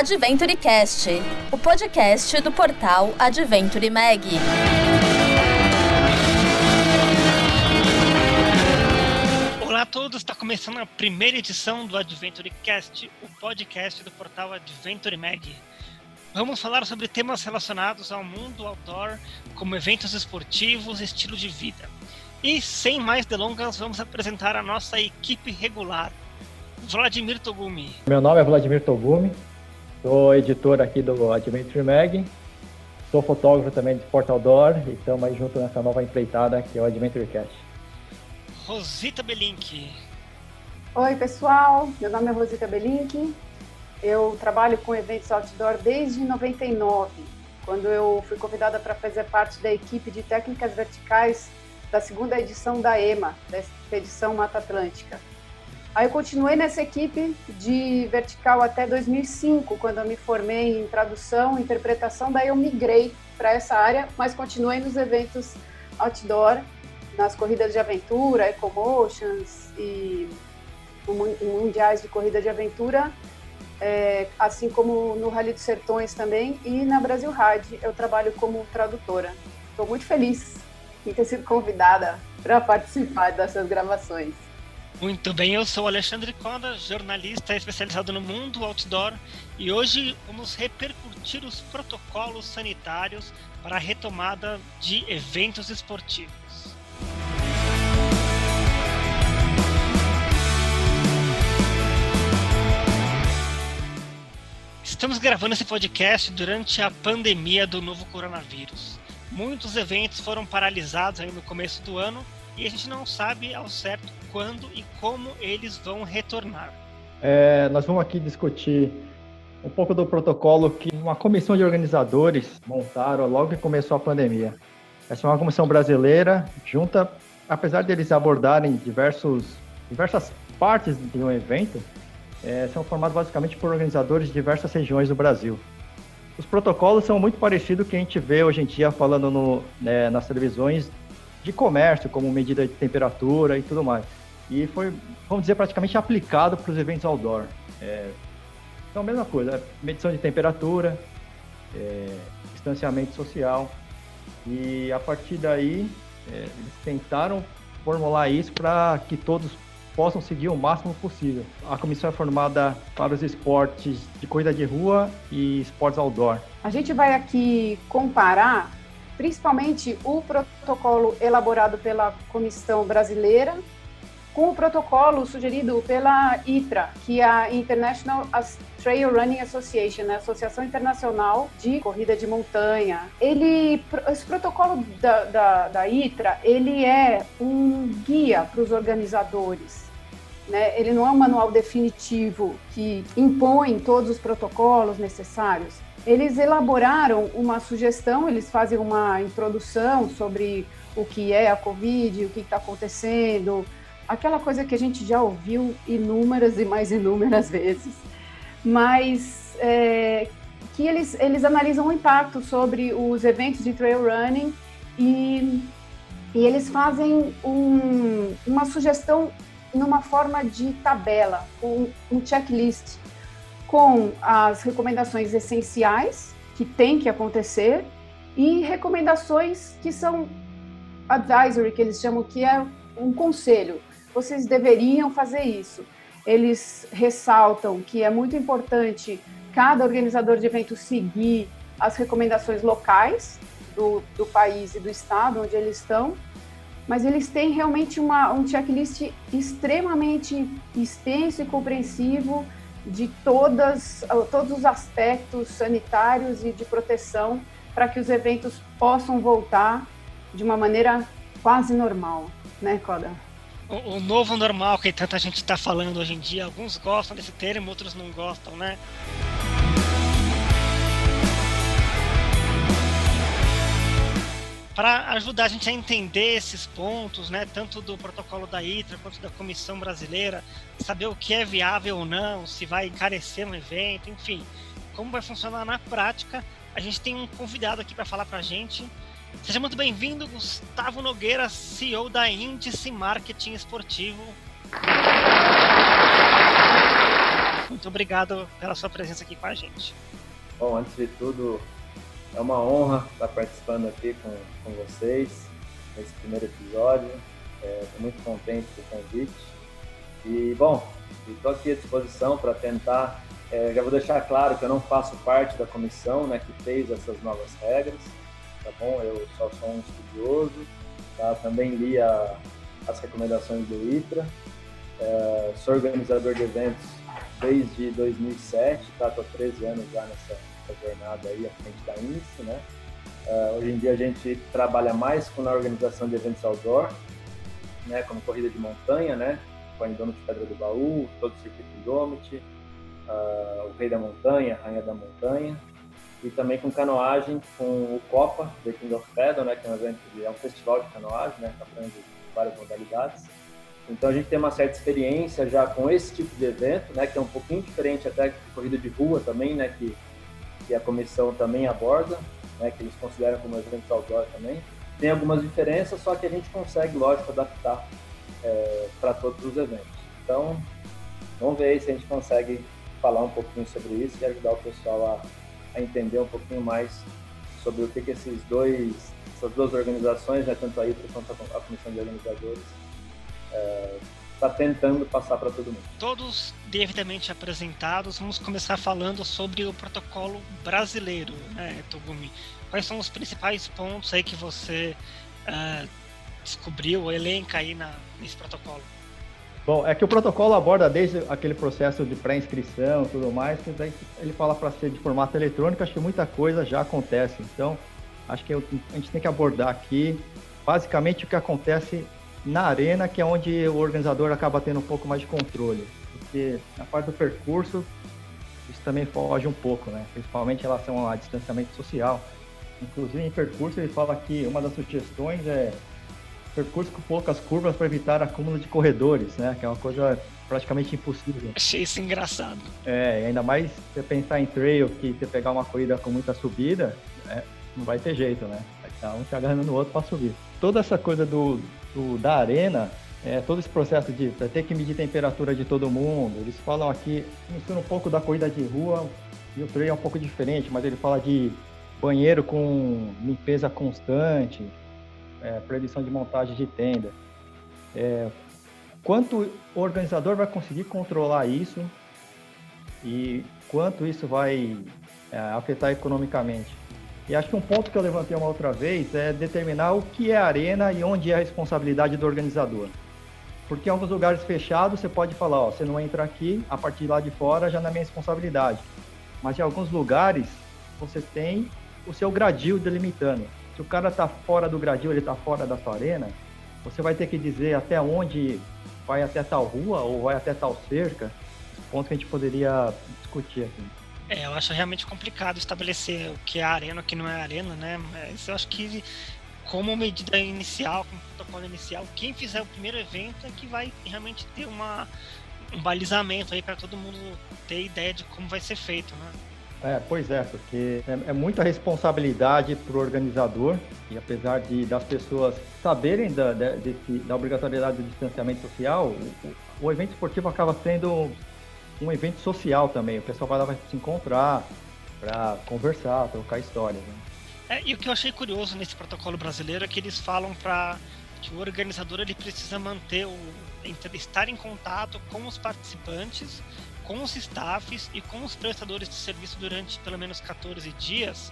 AdventureCast, o podcast do portal Adventure Mag. Olá a todos, está começando a primeira edição do AdventureCast, o podcast do portal Adventure Mag. Vamos falar sobre temas relacionados ao mundo outdoor, como eventos esportivos e estilo de vida. E sem mais delongas, vamos apresentar a nossa equipe regular. Vladimir Togumi. Meu nome é Vladimir Togumi, sou editor aqui do Adventure Mag, sou fotógrafo também de Sport Outdoor e estamos aí junto nessa nova empreitada que é o Adventure Cast. Rosita Belink. Oi, pessoal. Meu nome é Rosita Belink. Eu trabalho com eventos outdoor desde 99, quando eu fui convidada para fazer parte da equipe de técnicas verticais da segunda edição da EMA, da expedição Mata Atlântica. Aí eu continuei nessa equipe de vertical até 2005, quando eu me formei em tradução interpretação, daí eu migrei para essa área, mas continuei nos eventos outdoor, nas corridas de aventura, Ecomotions e mundiais de corrida de aventura, é, assim como no Rally dos Sertões também, e na Brasil Rad eu trabalho como tradutora. Estou muito feliz em ter sido convidada para participar dessas gravações. Muito bem, eu sou Alexandre Coda, jornalista especializado no mundo outdoor, e hoje vamos repercutir os protocolos sanitários para a retomada de eventos esportivos. Estamos gravando esse podcast durante a pandemia do novo coronavírus. Muitos eventos foram paralisados aí no começo do ano e a gente não sabe ao certo quando e como eles vão retornar. É, nós vamos aqui discutir um pouco do protocolo que uma comissão de organizadores montaram logo que começou a pandemia. Essa é uma comissão brasileira, junta, apesar deles abordarem diversos, diversas partes de um evento, é, são formados basicamente por organizadores de diversas regiões do Brasil. Os protocolos são muito parecidos com o que a gente vê hoje em dia falando no, né, nas televisões de comércio, como medida de temperatura e tudo mais. E foi, vamos dizer, praticamente aplicado para os eventos outdoor. É, então, a mesma coisa, medição de temperatura, é, distanciamento social. E a partir daí, é, eles tentaram formular isso para que todos possam seguir o máximo possível. A comissão é formada para os esportes de corrida de rua e esportes outdoor. A gente vai aqui comparar principalmente o protocolo elaborado pela Comissão Brasileira com o protocolo sugerido pela ITRA, que é a International Trail Running Association, né? Associação Internacional de Corrida de Montanha. Ele, esse protocolo da, da, da ITRA, ele é um guia para os organizadores. Né? Ele não é um manual definitivo que impõe todos os protocolos necessários. Eles elaboraram uma sugestão, eles fazem uma introdução sobre o que é a Covid, o que está acontecendo, aquela coisa que a gente já ouviu inúmeras e mais inúmeras vezes, mas é, que eles, eles analisam o impacto sobre os eventos de trail running e, e eles fazem um, uma sugestão numa forma de tabela, um, um checklist com as recomendações essenciais que tem que acontecer e recomendações que são advisory, que eles chamam que é um conselho. Vocês deveriam fazer isso. Eles ressaltam que é muito importante cada organizador de evento seguir as recomendações locais do, do país e do estado onde eles estão mas eles têm realmente uma, um checklist extremamente extenso e compreensivo de todas, todos os aspectos sanitários e de proteção para que os eventos possam voltar de uma maneira quase normal, né, Coda? O, o novo normal que tanta gente está falando hoje em dia, alguns gostam desse termo, outros não gostam, né? para ajudar a gente a entender esses pontos, né, tanto do protocolo da ITRA quanto da Comissão Brasileira, saber o que é viável ou não, se vai encarecer um evento, enfim, como vai funcionar na prática, a gente tem um convidado aqui para falar para a gente. Seja muito bem-vindo, Gustavo Nogueira, CEO da Índice Marketing Esportivo. Muito obrigado pela sua presença aqui com a gente. Bom, antes de tudo, é uma honra estar participando aqui com, com vocês nesse primeiro episódio. Estou é, muito contente com o convite. E, bom, estou aqui à disposição para tentar. É, já vou deixar claro que eu não faço parte da comissão né, que fez essas novas regras, tá bom? Eu só sou um estudioso, tá? também li a, as recomendações do ITRA, é, sou organizador de eventos desde 2007, tá? Estou 13 anos já nessa, nessa, jornada aí à frente da INSE, né? Uh, hoje em dia a gente trabalha mais com a organização de eventos outdoor, né, como corrida de montanha, né, com a Indômito Pedra do Baú, todo o circuito Indômito, uh, o Rei da Montanha, a Rainha da Montanha, e também com canoagem com o Copa, The King of Pedal, né, que é um evento, de, é um festival de canoagem, né, que abrange várias modalidades. Então a gente tem uma certa experiência já com esse tipo de evento, né, que é um pouquinho diferente até de corrida de rua também, né, que, que a comissão também aborda, né, que eles consideram como evento outdoor também. Tem algumas diferenças, só que a gente consegue, lógico, adaptar é, para todos os eventos. Então, vamos ver se a gente consegue falar um pouquinho sobre isso e ajudar o pessoal a, a entender um pouquinho mais sobre o que, que esses dois, essas duas organizações, né, tanto a ITRA quanto a Comissão de Organizadores, está é, tentando passar para todo mundo. Todos devidamente apresentados, vamos começar falando sobre o protocolo brasileiro, né, Togumi? Quais são os principais pontos aí que você uh, descobriu, elenca aí na, nesse protocolo? Bom, é que o protocolo aborda desde aquele processo de pré-inscrição tudo mais, que daí ele fala para ser de formato eletrônico, acho que muita coisa já acontece. Então, acho que a gente tem que abordar aqui basicamente o que acontece na arena, que é onde o organizador acaba tendo um pouco mais de controle. Porque na parte do percurso, isso também foge um pouco, né? principalmente em relação ao distanciamento social. Inclusive, em percurso, ele fala que uma das sugestões é percurso com poucas curvas para evitar acúmulo de corredores, né? Que é uma coisa praticamente impossível. Achei isso engraçado. É, ainda mais você pensar em trail, que você pegar uma corrida com muita subida, é, não vai ter jeito, né? Vai estar um te agarrando no outro para subir. Toda essa coisa do, do da arena, é, todo esse processo de ter que medir temperatura de todo mundo, eles falam aqui, mistura um pouco da corrida de rua, e o trail é um pouco diferente, mas ele fala de banheiro com limpeza constante, é, de montagem de tenda. É, quanto o organizador vai conseguir controlar isso e quanto isso vai é, afetar economicamente. E acho que um ponto que eu levantei uma outra vez é determinar o que é arena e onde é a responsabilidade do organizador. Porque em alguns lugares fechados você pode falar, ó, você não entra aqui, a partir de lá de fora já não é minha responsabilidade. Mas em alguns lugares você tem o seu gradil delimitando. Se o cara está fora do gradil, ele está fora da sua arena, você vai ter que dizer até onde vai até tal rua ou vai até tal cerca, ponto que a gente poderia discutir aqui. É, eu acho realmente complicado estabelecer o que é arena o que não é arena, né? Mas eu acho que como medida inicial, como protocolo inicial, quem fizer o primeiro evento é que vai realmente ter uma, um balizamento aí para todo mundo ter ideia de como vai ser feito, né? É, pois é, porque é, é muita responsabilidade para o organizador e apesar de das pessoas saberem da, de, da obrigatoriedade do distanciamento social, o, o, evento esportivo acaba sendo um evento social também. O pessoal vai lá vai se encontrar para conversar, trocar histórias. Né? É, e o que eu achei curioso nesse protocolo brasileiro é que eles falam para que o organizador ele precisa manter o estar em contato com os participantes com os staffs e com os prestadores de serviço durante pelo menos 14 dias,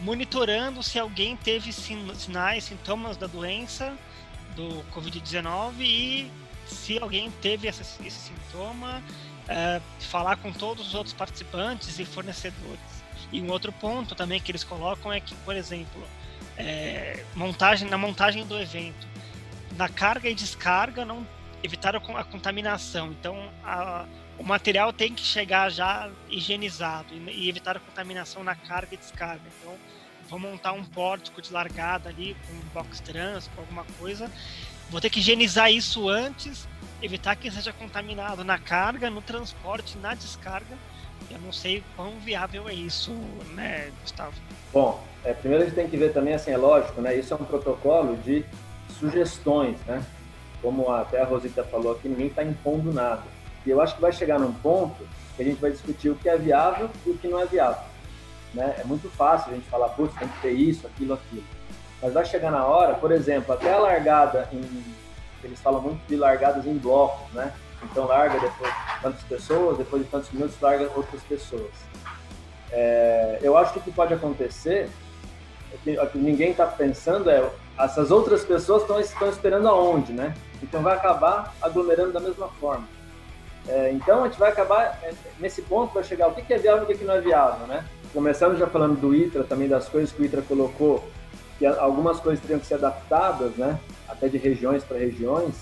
monitorando se alguém teve sinais, sintomas da doença do Covid-19 e se alguém teve esse, esse sintoma, é, falar com todos os outros participantes e fornecedores. E um outro ponto também que eles colocam é que, por exemplo, é, montagem, na montagem do evento, na carga e descarga não evitar a contaminação. Então, a, o material tem que chegar já higienizado e, evitar a contaminação na carga e descarga. Então, vou montar um pórtico de largada ali com um box trans, com alguma coisa. Vou ter que higienizar isso antes, evitar que seja contaminado na carga, no transporte, na descarga. Eu não sei quão viável é isso, né, Gustavo? Bom, é, primeiro a gente tem que ver também, assim, é lógico, né? Isso é um protocolo de sugestões, né? Como até a Rosita falou aqui, ninguém está impondo nada. E eu acho que vai chegar num ponto que a gente vai discutir o que é viável e o que não é viável. Né? É muito fácil a gente falar, putz, tem que ter isso, aquilo, aquilo. Mas vai chegar na hora, por exemplo, até a largada em. Eles falam muito de largadas em blocos, né? Então larga depois de tantas pessoas, depois de tantos minutos larga outras pessoas. É, eu acho que o que pode acontecer, o que ninguém está pensando é essas outras pessoas estão esperando aonde, né? Então vai acabar aglomerando da mesma forma. É, então a gente vai acabar, é, nesse ponto vai chegar o que é viável e o que não é viável, né? Começando já falando do ITRA, também das coisas que o ITRA colocou, que algumas coisas teriam que ser adaptadas, né? Até de regiões para regiões.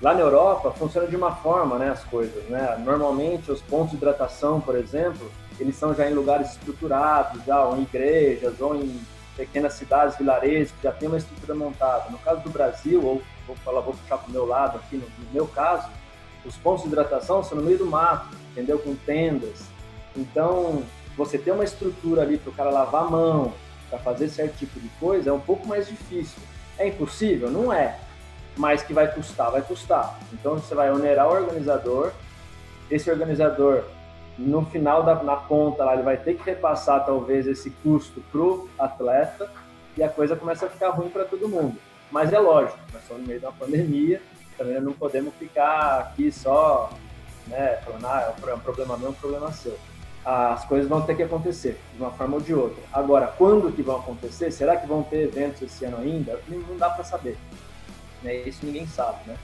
Lá na Europa funciona de uma forma, né? As coisas, né? Normalmente os pontos de hidratação, por exemplo, eles são já em lugares estruturados, já, ou em igrejas, ou em pequenas cidades, vilarejos, que já tem uma estrutura montada. No caso do Brasil, ou vou falar, vou puxar para o meu lado aqui, no, no, meu caso, os pontos de hidratação são no meio do mato, entendeu? Com tendas. Então, você ter uma estrutura ali para o cara lavar a mão, para fazer certo tipo de coisa, é um pouco mais difícil. É impossível? Não é. Mas que vai custar, vai custar. Então, você vai onerar o organizador, esse organizador no final da na ponta lá, ele vai ter que repassar talvez esse custo pro atleta e a coisa começa a ficar ruim para todo mundo. Mas é lógico, nós estamos no meio da pandemia, também não podemos ficar aqui só, né, falando, ah, é um problema meu, é um problema seu. As coisas vão ter que acontecer, de uma forma ou de outra. Agora, quando que vão acontecer? Será que vão ter eventos esse ano ainda? Não dá para saber. Né? Isso ninguém sabe, né?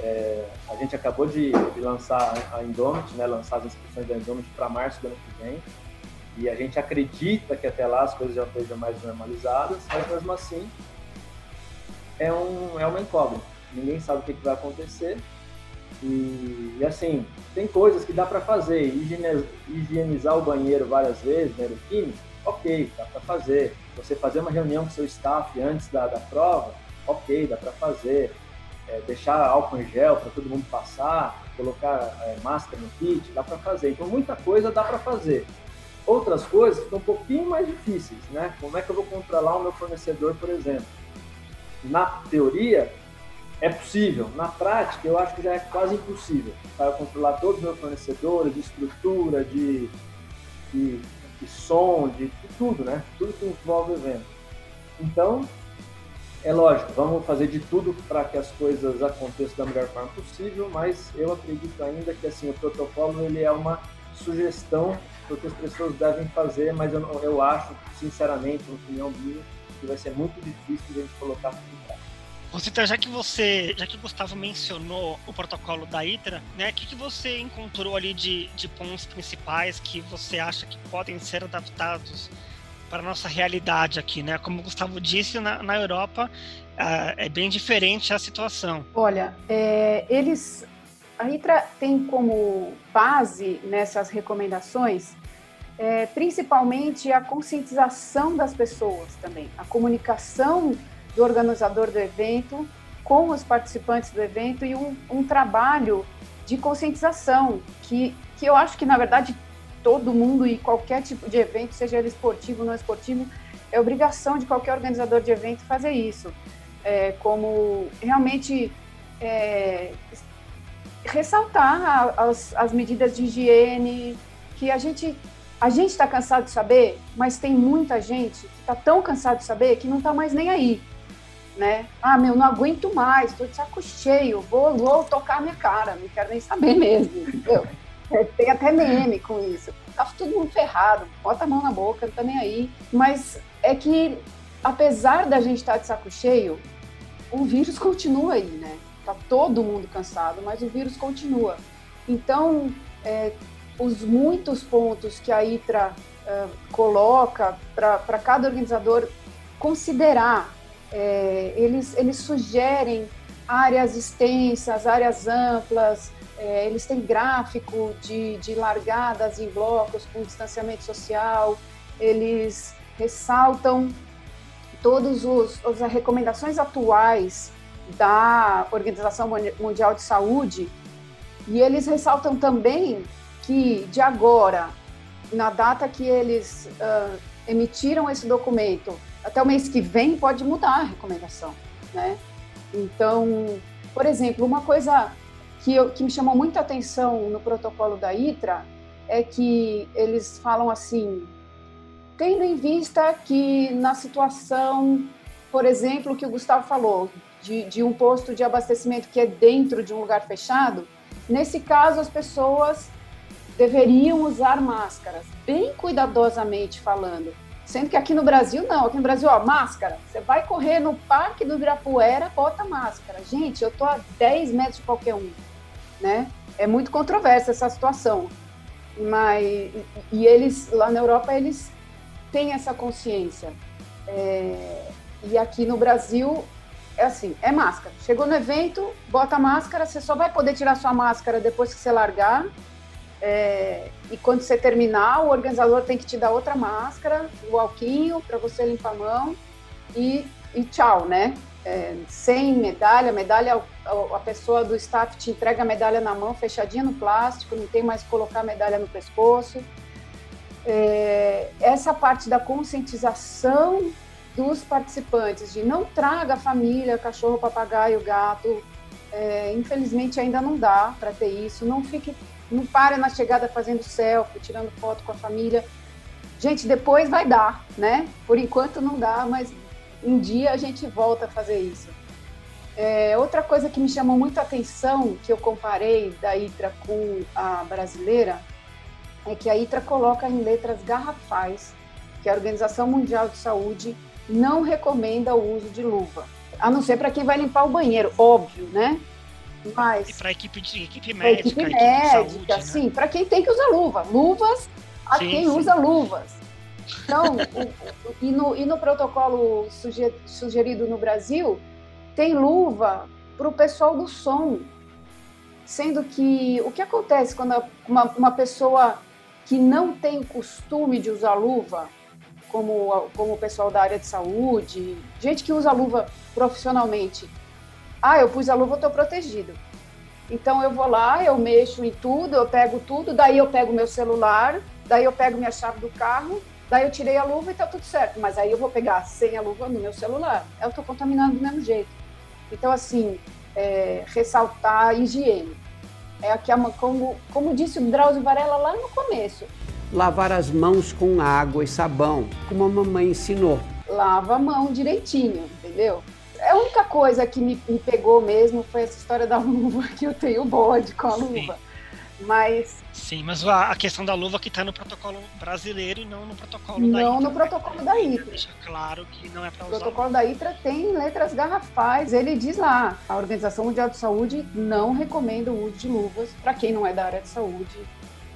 É, a gente acabou de, de, lançar a Indomit, né, lançar as inscrições da Indomit para março do ano que vem. E a gente acredita que até lá as coisas já estejam mais normalizadas, mas mesmo assim é, um, é uma incógnita. Ninguém sabe o que, que vai acontecer. E, e, assim, tem coisas que dá para fazer. Higienizar, o banheiro várias vezes, banheiro químico, ok, dá para fazer. Você fazer uma reunião com seu staff antes da, da prova, ok, dá para fazer é, deixar álcool em gel para todo mundo passar, colocar é, máscara no kit, dá para fazer. Então, muita coisa dá para fazer. Outras coisas ficam um pouquinho mais difíceis, né? Como é que eu vou controlar o meu fornecedor, por exemplo? Na teoria, é possível. Na prática, eu acho que já é quase impossível. Para eu controlar todos os meus fornecedores, de estrutura, de, de, de som, de, de tudo, né? Tudo que envolve o evento. Então, é lógico, vamos fazer de tudo para que as coisas aconteçam da melhor forma possível, mas eu acredito ainda que assim o protocolo ele é uma sugestão do que as pessoas devem fazer, mas eu, eu acho, sinceramente, uma opinião minha, que vai ser muito difícil de a gente colocar tudo em prática. Rosita, já que você, já que o Gustavo mencionou o protocolo da ITRA, né, o que, que você encontrou ali de, de pontos principais que você acha que podem ser adaptados para a nossa realidade aqui, né? Como o Gustavo disse, na, na Europa uh, é bem diferente a situação. Olha, é, eles. A ITRA tem como base nessas recomendações é, principalmente a conscientização das pessoas também, a comunicação do organizador do evento com os participantes do evento e um, um trabalho de conscientização que, que eu acho que, na verdade, todo mundo e qualquer tipo de evento, seja ele esportivo ou não esportivo, é obrigação de qualquer organizador de evento fazer isso. É, como realmente é, ressaltar as, as medidas de higiene, que a gente a gente está cansado de saber, mas tem muita gente que está tão cansado de saber que não está mais nem aí, né? Ah, meu, não aguento mais, estou de saco cheio, vou, vou tocar minha cara, não quero nem saber mesmo? É, tem até meme com isso. Tá todo mundo ferrado, bota a mão na boca, não tá nem aí. Mas é que, apesar da gente estar tá de saco cheio, o vírus continua aí, né? Tá todo mundo cansado, mas o vírus continua. Então, é, os muitos pontos que a ITRA uh, coloca para cada organizador considerar, é, eles, eles sugerem áreas extensas, áreas amplas, é, eles têm gráfico de, de largadas em blocos com distanciamento social, eles ressaltam todas as recomendações atuais da Organização Mundial de Saúde e eles ressaltam também que de agora, na data que eles uh, emitiram esse documento, até o mês que vem pode mudar a recomendação, né? Então, por exemplo, uma coisa que, eu, que me chamou muita atenção no protocolo da ITRA é que eles falam assim, tendo em vista que na situação, por exemplo, que o Gustavo falou, de, de um posto de abastecimento que é dentro de um lugar fechado, nesse caso as pessoas deveriam usar máscaras, bem cuidadosamente falando. Sendo que aqui no Brasil, não. Aqui no Brasil, ó, máscara. Você vai correr no Parque do Ibirapuera, bota máscara. Gente, eu tô a 10 metros de qualquer um, né? É muito controversa essa situação. Mas, e eles, lá na Europa, eles têm essa consciência. É, e aqui no Brasil, é assim, é máscara. Chegou no evento, bota máscara, você só vai poder tirar sua máscara depois que você largar. É, e quando você terminar, o organizador tem que te dar outra máscara, o alquinho para você limpar a mão e, e tchau, né? É, sem medalha, medalha, a pessoa do staff te entrega a medalha na mão, fechadinha no plástico, não tem mais que colocar a medalha no pescoço. É, essa parte da conscientização dos participantes, de não traga família, cachorro, papagaio, gato, é, infelizmente ainda não dá para ter isso, não fique, não pare na chegada fazendo selfie, tirando foto com a família. Gente, depois vai dar, né? Por enquanto não dá, mas um dia a gente volta a fazer isso. É, outra coisa que me chamou muita atenção, que eu comparei da ITRA com a brasileira, é que a ITRA coloca em letras garrafais que a Organização Mundial de Saúde não recomenda o uso de luva. A não ser para quem vai limpar o banheiro, óbvio, né? Mas. E para equipe, de, equipe médica, equipe médica, equipe saúde, sim, né? para quem tem que usar luva. Luvas a sim, quem sim. usa luvas. Então, o, o, e, no, e no protocolo sugerido no Brasil, tem luva para o pessoal do som. Sendo que o que acontece quando uma, uma pessoa que não tem costume de usar luva, como, como o pessoal da área de saúde, gente que usa luva profissionalmente. Ah, eu pus a luva, eu estou protegido. Então eu vou lá, eu mexo em tudo, eu pego tudo, daí eu pego meu celular, daí eu pego minha chave do carro, daí eu tirei a luva e está tudo certo. Mas aí eu vou pegar sem a luva no meu celular. Eu estou contaminando do mesmo jeito. Então, assim, é, ressaltar a higiene. É aqui, como, como disse o Drauzio Varela lá no começo, lavar as mãos com água e sabão, como a mamãe ensinou. Lava a mão direitinho, entendeu? A única coisa que me, me pegou mesmo foi essa história da luva, que eu tenho bode com a Sim. luva. Mas. Sim, mas a, questão da luva que está no protocolo brasileiro e não no protocolo não da ITRA. Não no protocolo da ITRA. Deixa claro que não é para usar. O protocolo da ITRA tem letras garrafais. Ele diz lá: a Organização Mundial de Saúde não recomenda o uso de luvas para quem não é da área de saúde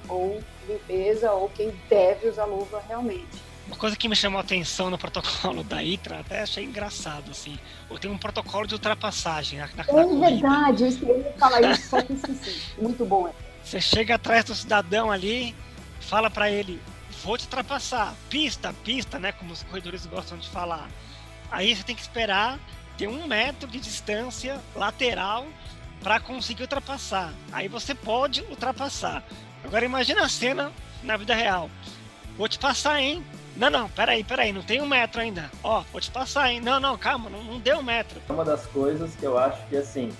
ou limpeza ou quem deve usar luva realmente. Uma coisa que me chamou a atenção no protocolo da ITRA, até achei engraçado, assim, tem um protocolo de ultrapassagem na, na, É verdade, eu ia falar isso, só que esqueci. Muito bom. Você chega atrás do cidadão ali, fala para ele, vou te ultrapassar, pista, pista, né, como os corredores gostam de falar. Aí você tem que esperar ter um metro de distância lateral para conseguir ultrapassar. Aí você pode ultrapassar. Agora imagina a cena na vida real. Vou te passar, hein? Não, não, peraí, peraí, não tem um metro ainda. Ó, vou te passar, hein? Não, não, calma, não, não deu um metro. Uma das coisas que eu acho que, assim,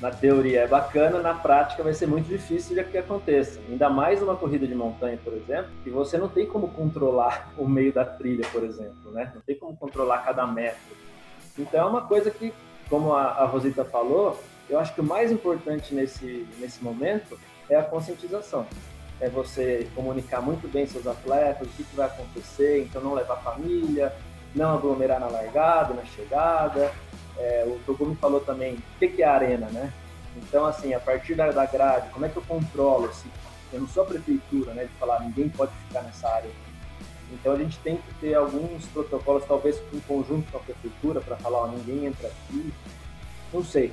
na teoria é bacana, na prática vai ser muito difícil de que aconteça. Ainda mais uma corrida de montanha, por exemplo, que você não tem como controlar o meio da trilha, por exemplo, né? Não tem como controlar cada metro. Então é uma coisa que, como a, Rosita falou, eu acho que o mais importante nesse, nesse momento é a conscientização. É você comunicar muito bem seus atletas, o que, que vai acontecer, então não levar família, não aglomerar na largada, na chegada. É, o Togumi falou também o que, que é a arena, né? Então, assim, a partir da, da grade, como é que eu controlo? Assim, eu não sou a prefeitura, né, de falar ninguém pode ficar nessa área. Então, a gente tem que ter alguns protocolos, talvez em conjunto com a prefeitura, para falar, ó, ninguém entra aqui. Não sei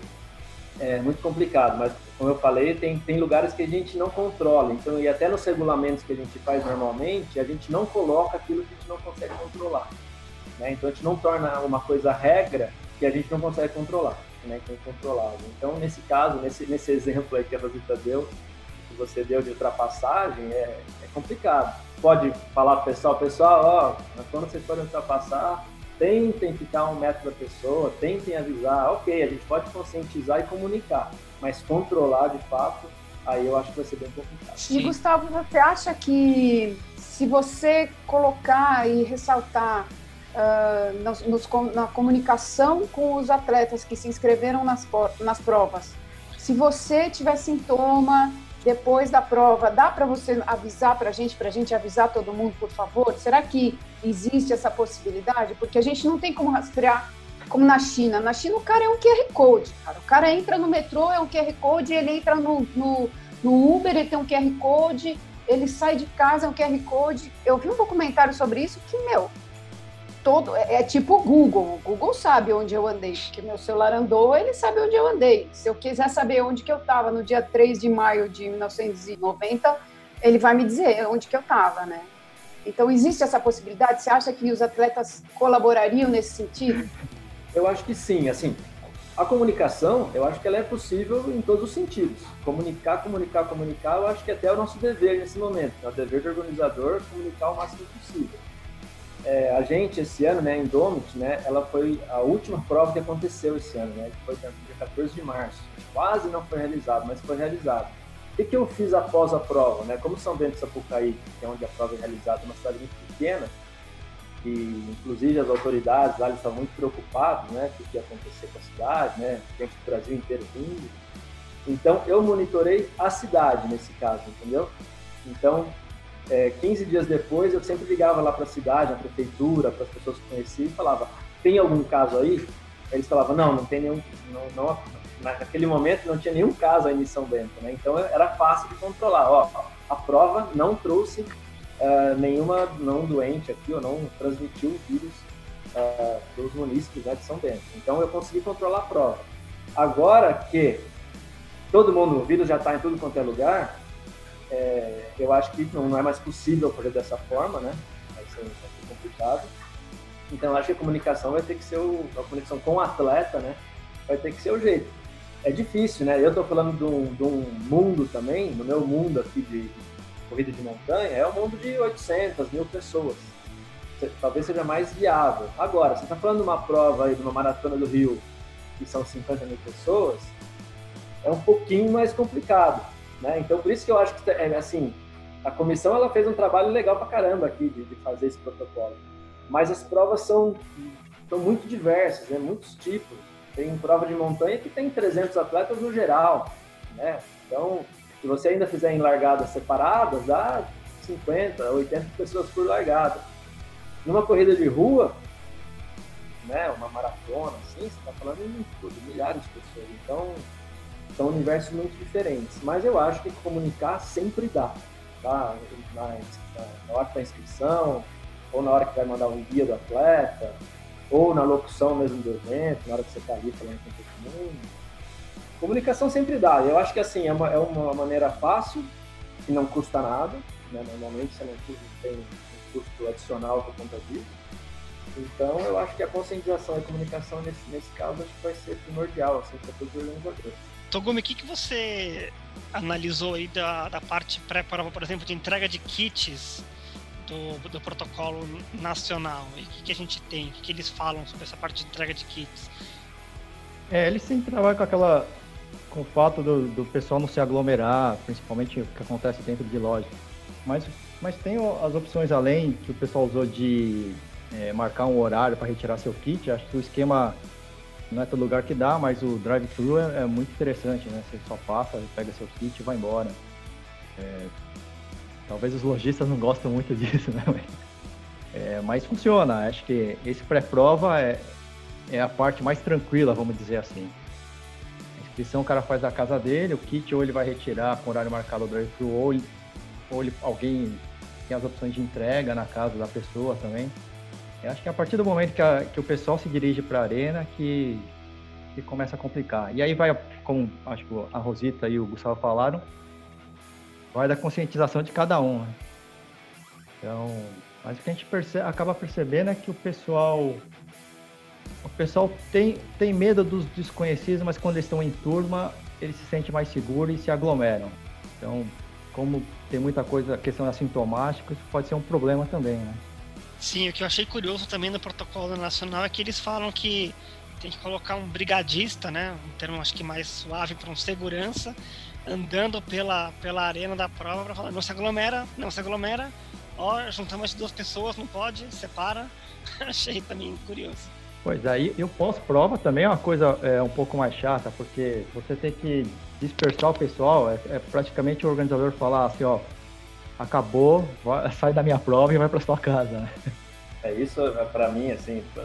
é muito complicado, mas como eu falei, tem, tem lugares que a gente não controla. Então, e até nos regulamentos que a gente faz normalmente, a gente não coloca aquilo que a gente não consegue controlar. Né? Então, a gente não torna uma coisa regra que a gente não consegue controlar, né? é. Então, nesse caso, nesse, nesse exemplo aí que a Rosita deu, que você deu de ultrapassagem, é, é complicado. Pode falar pro pessoal, pessoal, ó, quando vocês podem ultrapassar, tentem ficar um metro da pessoa, tentem avisar, ok, a gente pode conscientizar e comunicar, mas controlar de fato, aí eu acho que vai ser bem complicado. E Gustavo, você acha que se você colocar e ressaltar uh, nos, nos, na comunicação com os atletas que se inscreveram nas, nas provas, se você tiver sintoma depois da prova, dá para você avisar para a gente, para a gente avisar todo mundo, por favor? Será que existe essa possibilidade? Porque a gente não tem como rastrear como na China. Na China o cara é um QR Code, cara. O cara entra no metrô, é um QR Code, ele entra no, no, no Uber, ele tem um QR Code, ele sai de casa, é um QR Code. Eu vi um documentário sobre isso que, meu, todo é, é tipo o Google. O Google sabe onde eu andei, porque meu celular andou, ele sabe onde eu andei. Se eu quiser saber onde que eu estava no dia 3 de maio de 1990, ele vai me dizer onde que eu estava, né? Então existe essa possibilidade? Você acha que os atletas colaborariam nesse sentido? Eu acho que sim, assim, a comunicação, eu acho que ela é possível em todos os sentidos. Comunicar, comunicar, comunicar, eu acho que até é o nosso dever nesse momento. É o dever do organizador comunicar o máximo possível. É, a gente, esse ano, né, Indomit, né, ela foi a última prova que aconteceu esse ano, né, que foi dia 14 de março. Quase não foi realizado, mas foi realizado. O que, eu fiz após a prova? Né? Como São Bento de Sapucaí, que é onde a prova é realizada, é uma cidade muito pequena, e inclusive as autoridades lá estavam muito preocupados né, com o que ia acontecer com a cidade, né, gente do Brasil inteiro vindo. Então eu monitorei a cidade nesse caso, entendeu? Então, é, 15 dias depois, eu sempre ligava lá para a cidade, a prefeitura, para as pessoas que conheciam e falava: tem algum caso aí? Eles falavam: não, não tem nenhum. Não, não, naquele momento não tinha nenhum caso aí em São Bento, né? Então era fácil de controlar. Ó, a prova não trouxe uh, nenhuma não doente aqui ou não transmitiu o vírus uh, dos munícipes né, de São Bento. Então eu consegui controlar a prova. Agora que todo mundo, o vírus já está em tudo quanto é lugar, é, eu acho que não, não, é mais possível fazer dessa forma, né? Vai ser, vai ser complicado. Então eu acho que a comunicação vai ter que ser o, a comunicação com o atleta, né? Vai ter que ser o jeito. É difícil, né? Eu estou falando de um, de um, mundo também, no meu mundo aqui de, corrida de montanha, é um mundo de 800 mil pessoas. Talvez seja mais viável. Agora, você está falando de uma prova aí, de uma maratona do Rio, que são 50 mil pessoas, é um pouquinho mais complicado. Né? Então, por isso que eu acho que, é, assim, a comissão ela fez um trabalho legal pra caramba aqui de, de fazer esse protocolo. Mas as provas são, são muito diversas, né? muitos tipos. Tem prova de montanha que tem 300 atletas no geral, né? Então, se você ainda fizer em largadas separadas, dá 50, 80 pessoas por largada. Numa corrida de rua, né, uma maratona, assim, você está falando de milhares de pessoas. Então, são universos muito diferentes. Mas eu acho que comunicar sempre dá. Tá? Na, na hora da inscrição, ou na hora que vai mandar um guia do atleta, ou na locução mesmo do evento, na hora que você está ali falando com todo mundo Comunicação sempre dá. Eu acho que assim, é uma, é uma maneira fácil, que não custa nada. Né? Normalmente você não tem um custo adicional por conta disso. Então eu acho que a conscientização e a comunicação nesse, nesse caso acho que vai ser primordial assim, para todos os organizadores. Togumi, o que, que você analisou aí da, da parte pré-prova, por exemplo, de entrega de kits do, do protocolo nacional? E o que, que a gente tem? O que, que eles falam sobre essa parte de entrega de kits? É, eles sempre trabalham com aquela com o fato do, do pessoal não se aglomerar, principalmente o que acontece dentro de loja. Mas, mas tem as opções além que o pessoal usou de é, marcar um horário para retirar seu kit. Acho que o esquema não é todo lugar que dá, mas o drive-thru é, é, muito interessante, né? Você só passa, pega seu kit e vai embora. É, talvez os lojistas não gostam muito disso, né? É, mas funciona. Acho que esse pré-prova é, é a parte mais tranquila, vamos dizer assim inscrição o cara faz da casa dele, o kit ou ele vai retirar com horário marcado do drive-thru, ou, ou ele, alguém tem as opções de entrega na casa da pessoa também. Eu acho que é a partir do momento que, a, que o pessoal se dirige para a arena que, que começa a complicar. E aí vai, como acho que a Rosita e o Gustavo falaram, vai da conscientização de cada um. Né? Então, mas o que a gente percebe, acaba percebendo é que o pessoal o pessoal tem, tem medo dos desconhecidos, mas quando eles estão em turma, eles se sentem mais seguros e se aglomeram. Então, como tem muita coisa, questão assintomática, isso pode ser um problema também, né? Sim, o que eu achei curioso também no protocolo nacional é que eles falam que tem que colocar um brigadista, né? Um termo acho que mais suave para um segurança, andando pela, pela arena da prova para falar, não se aglomera, não se aglomera, ó, juntamos duas pessoas, não pode, separa. achei também curioso. Pois aí, e o pós-prova também é uma coisa é, um pouco mais chata, porque você tem que dispersar o pessoal, é, é praticamente o organizador falar assim, ó, acabou, vai, sai da minha prova e vai para sua casa, né? É isso, é, para mim, assim, para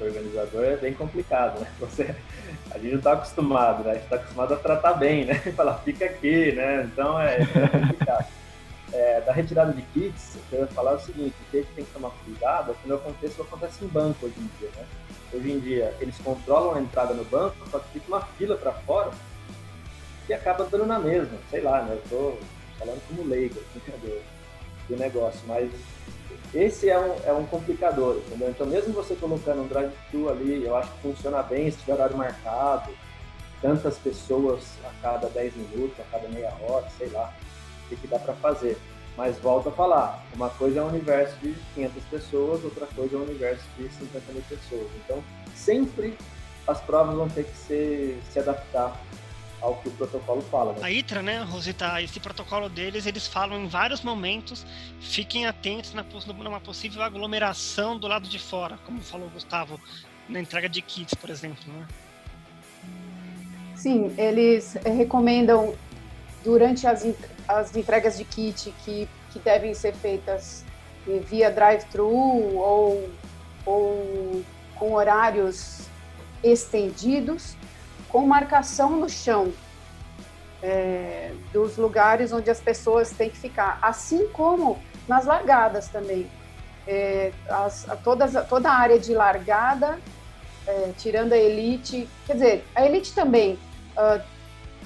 organizador é bem complicado, né? Você, a gente não está acostumado, né? A gente está acostumado a tratar bem, né? Falar, fica aqui, né? Então é, é complicado. É, da retirada de kits, eu ia falar o seguinte, o que a gente tem que tomar cuidado é que no contexto acontece em banco hoje em dia, né? Hoje em dia, eles controlam a entrada no banco, só que fica uma fila para fora e acaba dando na mesma. Sei lá, né? Eu tô falando como leigo né, do, negócio, mas esse é um, é um complicador, entendeu? Então, mesmo você colocando um drive-thru ali, eu acho que funciona bem se tiver horário marcado, tantas pessoas a cada 10 minutos, a cada meia hora, sei lá, o que, que dá para fazer. Mas volto a falar, uma coisa é um universo de 500 pessoas, outra coisa é um universo de 50 mil pessoas. Então, sempre as provas vão ter que ser, se adaptar ao que o protocolo fala. Né? A ITRA, né, Rosita, esse protocolo deles, eles falam em vários momentos, fiquem atentos na, numa possível aglomeração do lado de fora, como falou o Gustavo, na entrega de kits, por exemplo, né? Sim, eles recomendam durante as, as entregas de kit que, que devem ser feitas via drive-thru ou, ou com horários estendidos, com marcação no chão é, dos lugares onde as pessoas têm que ficar, assim como nas largadas também. É, as, a todas, toda a área de largada, é, tirando a elite, quer dizer, a elite também uh,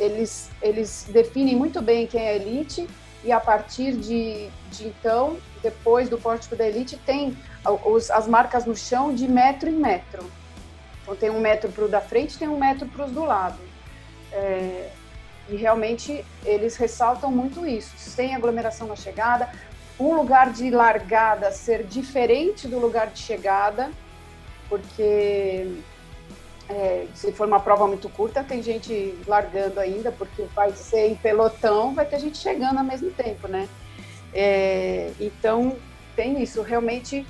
eles, eles definem muito bem quem é elite e a partir de, de então, depois do pórtico da elite, tem os, as marcas no chão de metro em metro. Então tem um metro para o da frente, tem um metro para os do lado. É, e realmente eles ressaltam muito isso, sem aglomeração na chegada, um lugar de largada ser diferente do lugar de chegada, porque é, se for uma prova muito curta, tem gente largando ainda, porque vai ser em pelotão, vai ter gente chegando ao mesmo tempo, né? É, então, tem isso, realmente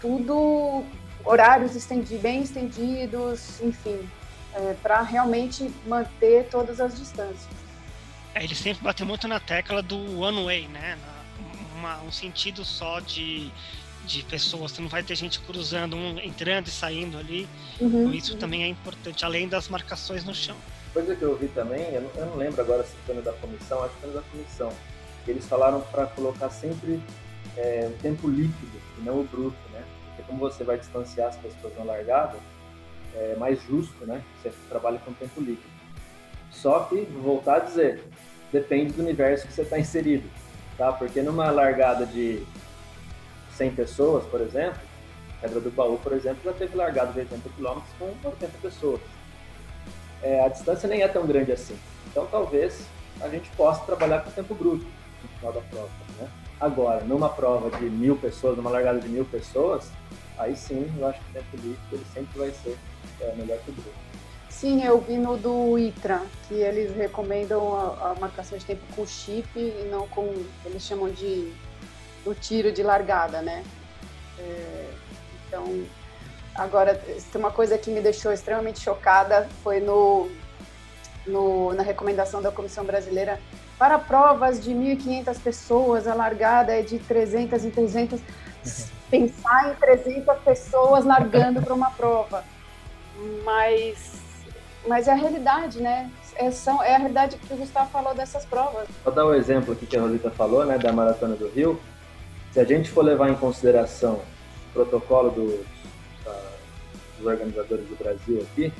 tudo, horários estendidos, bem estendidos, enfim, é, para realmente manter todas as distâncias. É, ele sempre bateu muito na tecla do one way, né? Uma, um sentido só de de pessoas, você não vai ter gente cruzando, um entrando e saindo ali. Uhum, então isso uhum. também é importante, além das marcações no chão. Coisa que eu vi também, eu não, eu não lembro agora se foi da comissão, acho que foi da comissão, eles falaram para colocar sempre é, o tempo líquido e não o bruto? Porque como você vai distanciar as pessoas na largada, é mais justo, né? Você trabalha com tempo líquido. Só que, vou voltar a dizer, depende do universo que você está inserido, tá? Porque numa largada de 100 pessoas, por exemplo, Pedra do Baú, por exemplo, já teve largado de 80 km com 80 pessoas. É, a distância nem é tão grande assim. Então, talvez a gente possa trabalhar com tempo bruto no final da prova. Né? Agora, numa prova de mil pessoas, numa largada de mil pessoas, aí sim, eu acho que o tempo líquido ele sempre vai ser é, melhor que o bruto. Sim, eu vi no do ITRA, que eles recomendam a, a marcação de tempo com chip e não com, eles chamam de do tiro de largada, né? É, então, agora, uma coisa que me deixou extremamente chocada foi no, no, na recomendação da Comissão Brasileira para provas de 1.500 pessoas, a largada é de 300 em 300. Pensar em 300 pessoas largando para uma prova. Mas, mas é a realidade, né? É, são, é a realidade que o Gustavo falou dessas provas. Vou dar um exemplo aqui que a Rosita falou, né, da Maratona do Rio. Se a gente for levar em consideração o protocolo dos, organizadores do Brasil aqui,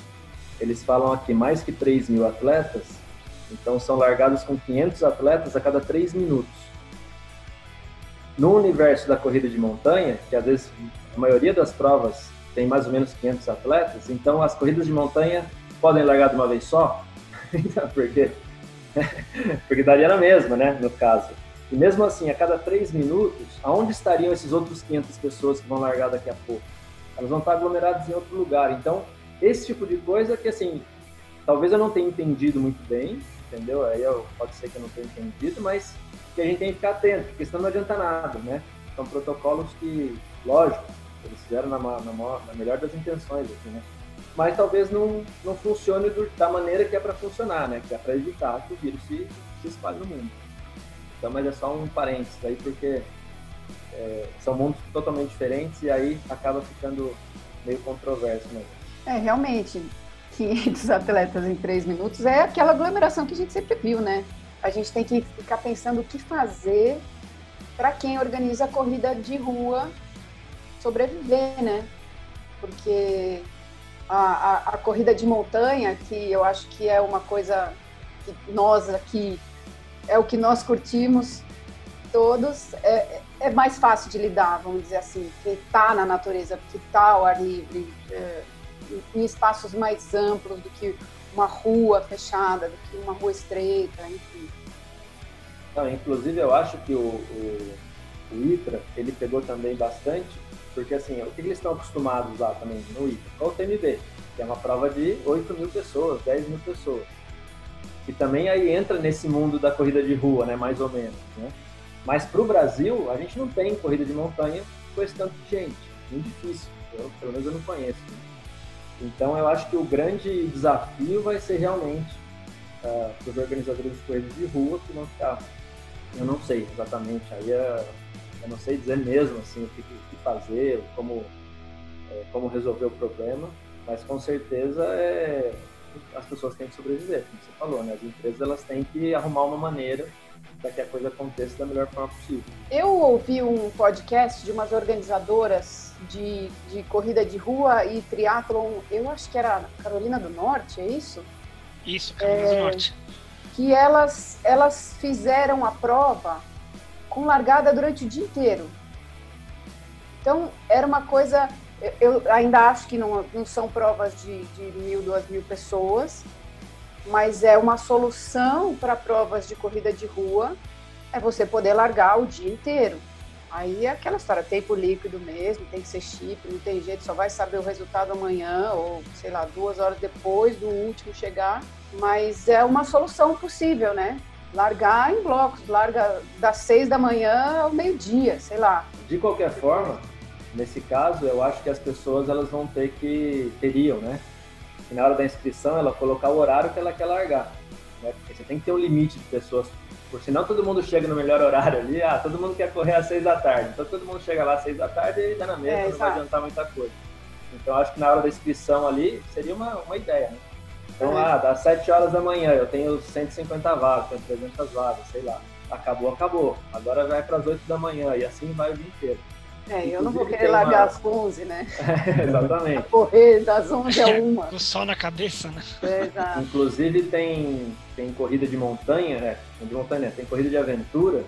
eles falam aqui mais que 3 mil atletas, então são largados com 500 atletas a cada 3 minutos. No universo da corrida de montanha, que às vezes a maioria das provas tem mais ou menos 500 atletas, então as corridas de montanha podem largar de uma vez só, porque, porque daria na mesma, né, no caso. E mesmo assim, a cada três minutos, aonde estariam esses outros 500 pessoas que vão largar daqui a pouco? Elas vão estar aglomeradas em outro lugar. Então, esse tipo de coisa que, assim, talvez eu não tenha entendido muito bem, entendeu? Aí eu, pode ser que eu não tenha entendido, mas que a gente tem que ficar atento, porque senão não adianta nada, né? São protocolos que, lógico, eles fizeram na, na, na melhor das intenções, assim, né? Mas talvez não, não funcione do, da maneira que é para funcionar, né? Que é para evitar que o vírus se, se espalhe no mundo. Então, mas é só um parênteses aí, porque é, são mundos totalmente diferentes e aí acaba ficando meio controverso mesmo. É, realmente, 500 atletas em 3 minutos é aquela aglomeração que a gente sempre viu, né? A gente tem que ficar pensando o que fazer para quem organiza a corrida de rua sobreviver, né? Porque a, a, a, corrida de montanha, que eu acho que é uma coisa que nós aqui é o que nós curtimos todos, é, é mais fácil de lidar, vamos dizer assim, que está na natureza, que está ao ar livre, é, em espaços mais amplos do que uma rua fechada, do que uma rua estreita, enfim. Não, inclusive, eu acho que o, o, o ITRA, ele pegou também bastante, porque assim, o que eles estão acostumados lá também no ITRA? É o TMB, que é uma prova de 8 mil pessoas, 10 mil pessoas que também aí entra nesse mundo da corrida de rua, né, mais ou menos, né? Mas para o Brasil, a gente não tem corrida de montanha com esse tanto de gente, muito difícil, eu, pelo menos eu não conheço. Né? Então eu acho que o grande desafio vai ser realmente uh, para os organizadores de corridas de rua que vão ficar, eu não sei exatamente, aí uh, eu não sei dizer mesmo assim o que, que fazer, como, uh, como resolver o problema, mas com certeza é as pessoas têm que sobreviver, como você falou, né? As empresas elas têm que arrumar uma maneira para que a coisa aconteça da melhor forma possível. Eu ouvi um podcast de umas organizadoras de, de corrida de rua e triatlon, eu acho que era Carolina do Norte, é isso? Isso, Carolina é, do Norte. Que elas, elas fizeram a prova com largada durante o dia inteiro. Então, era uma coisa eu ainda acho que não, não são provas de, de mil, duas mil pessoas, mas é uma solução para provas de corrida de rua, é você poder largar o dia inteiro. Aí é aquela história, tempo líquido mesmo, tem que ser chip, não tem jeito, só vai saber o resultado amanhã ou, sei lá, duas horas depois do último chegar. Mas é uma solução possível, né? Largar em blocos, larga das seis da manhã ao meio-dia, sei lá. De qualquer forma, Nesse caso, eu acho que as pessoas elas vão ter que teriam, né? Na hora da inscrição, ela colocar o horário que ela quer largar. Né? Porque você tem que ter um limite de pessoas, por senão todo mundo chega no melhor horário ali. Ah, todo mundo quer correr às seis da tarde. Então todo mundo chega lá às seis da tarde e dá na mesma, é, não vai adiantar muita coisa. Então acho que na hora da inscrição ali seria uma, uma ideia, né? Então, é. ah, das 7 horas da manhã eu tenho 150 vagas, tenho 300 vagas, sei lá. Acabou, acabou. Agora vai para as 8 da manhã e assim vai o dia inteiro. É, eu não vou querer largar uma... às 11, né? É, exatamente. correr das 11 a 1. Com o sol na cabeça, né? É, exato. Inclusive tem, tem corrida de montanha, né? De montanha, tem corrida de aventura,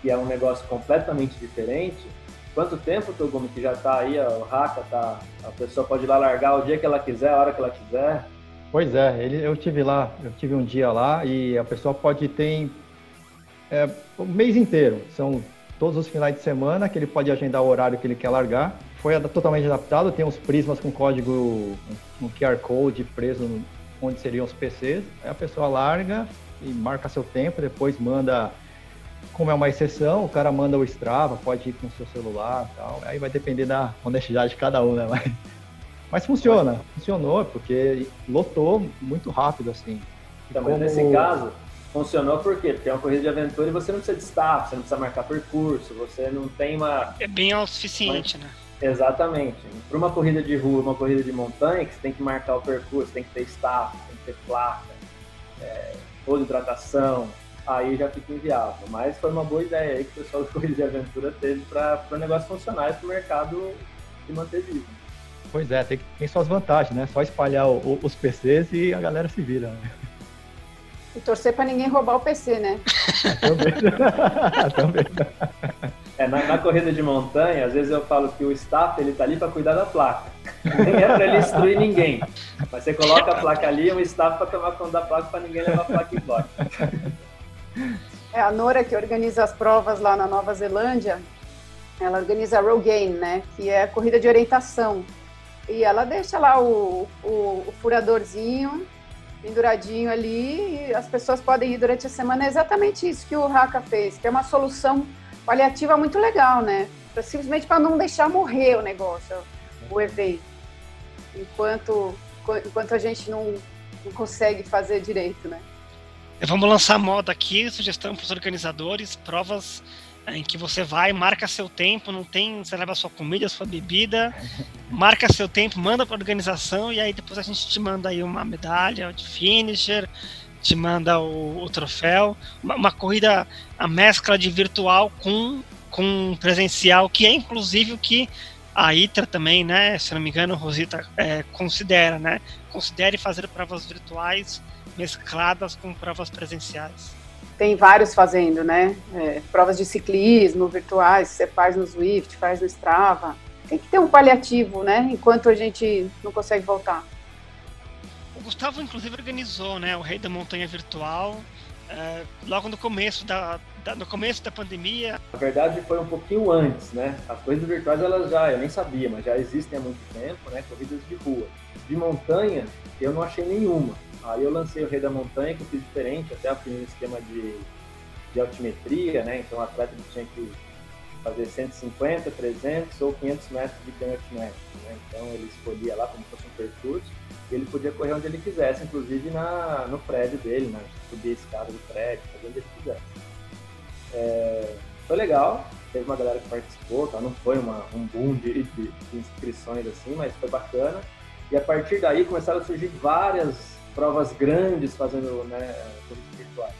que é um negócio completamente diferente. Quanto tempo, Togumi, que já tá aí, o Haka, tá, a pessoa pode ir lá largar o dia que ela quiser, a hora que ela quiser? Pois é, ele, eu tive lá, eu tive um dia lá e a pessoa pode ter é, o mês inteiro. São todos os finais de semana, que ele pode agendar o horário que ele quer largar. Foi totalmente adaptado, tem os prismas com código, um QR Code preso onde seriam os PCs. Aí a pessoa larga e marca seu tempo, depois manda, como é uma exceção, o cara manda o Strava, pode ir com o seu celular tal. Aí vai depender da honestidade de cada um, né? Mas, mas funciona, funcionou, porque lotou muito rápido, assim. Então, como... nesse caso, funcionou por quê? Porque é uma corrida de aventura e você não precisa de staff, você não precisa marcar percurso, você não tem uma. É bem autossuficiente, uma... né? Exatamente. Para uma corrida de rua, uma corrida de montanha, que você tem que marcar o percurso, tem que ter staff, tem que ter placa, é, toda hidratação, aí já fica inviável. Mas foi uma boa ideia aí que o pessoal da corrida de aventura teve para o negócio funcionar e para o mercado se manter vivo. Pois é, tem, tem suas vantagens, né? Só espalhar o, o, os PCs e a galera se vira. Né? E torcer para ninguém roubar o PC, né? Também. É, na, na, corrida de montanha, às vezes eu falo que o staff ele tá ali para cuidar da placa. Nem é para ele instruir ninguém. Mas você coloca a placa ali, um staff para tomar conta da placa para ninguém levar a placa embora. É a Nora que organiza as provas lá na Nova Zelândia. Ela organiza a Rogaine, né? Que é a corrida de orientação. E ela deixa lá o, o, o furadorzinho penduradinho ali e as pessoas podem ir durante a semana. É exatamente isso que o Raka fez, que é uma solução paliativa muito legal, né? Pra, simplesmente para não deixar morrer o negócio, o evento. Enquanto, enquanto a gente não, não consegue fazer direito, né? Vamos lançar moda aqui, sugestão para os organizadores, provas em que você vai, marca seu tempo, não tem, você leva sua comida, sua bebida, marca seu tempo, manda para organização e aí depois a gente te manda aí uma medalha de finisher, te manda o, o troféu, uma, uma, corrida, a mescla de virtual com, com presencial, que é inclusive o que a ITRA também, né, se não me engano, Rosita é, considera, né, considere fazer provas virtuais mescladas com provas presenciais tem vários fazendo, né? É, provas de ciclismo virtuais, você faz no Swift, faz no Strava. Tem que ter um paliativo, né? Enquanto a gente não consegue voltar. O Gustavo, inclusive, organizou, né? O Rei da Montanha Virtual, é, logo no começo da, da, no começo da pandemia. Na verdade, foi um pouquinho antes, né? As coisas virtuais, elas já, eu nem sabia, mas já existem há muito tempo, né? Corridas de rua. De montanha, eu não achei nenhuma Aí eu lancei o Rei da Montanha, que eu fiz diferente, até aprendi um esquema de, de altimetria, né? Então o atleta tinha que fazer 150, 300 ou 500 metros de ganho altimétrico, né? Então ele escolhia lá como se fosse um percurso e ele podia correr onde ele quisesse, inclusive na, no prédio dele, né? Subir a escada do prédio, fazer onde ele quisesse. É, foi legal, teve uma galera que participou, tá? não foi uma, um boom de, de inscrições assim, mas foi bacana. E a partir daí começaram a surgir várias provas grandes fazendo né, corridas virtuais,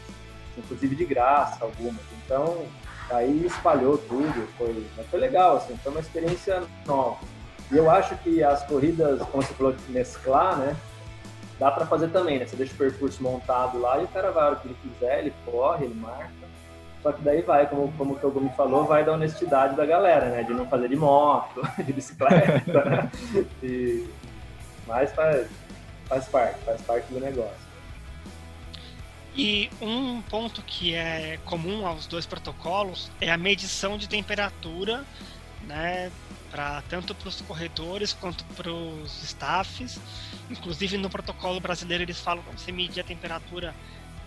inclusive de graça algumas. Então, aí espalhou tudo, foi, foi legal, assim, foi uma experiência nova. E eu acho que as corridas, como você falou, de mesclar, né? Dá para fazer também, né? Você deixa o percurso montado lá e o cara vai o que ele quiser, ele corre, ele marca. Só que daí vai, como, como o Togo me falou, vai da honestidade da galera, né? De não fazer de moto, de bicicleta? E, mas faz, faz parte, faz parte do negócio. E um ponto que é comum aos dois protocolos é a medição de temperatura, né, para tanto para os corredores quanto para os staffs. Inclusive no protocolo brasileiro eles falam que você medir a temperatura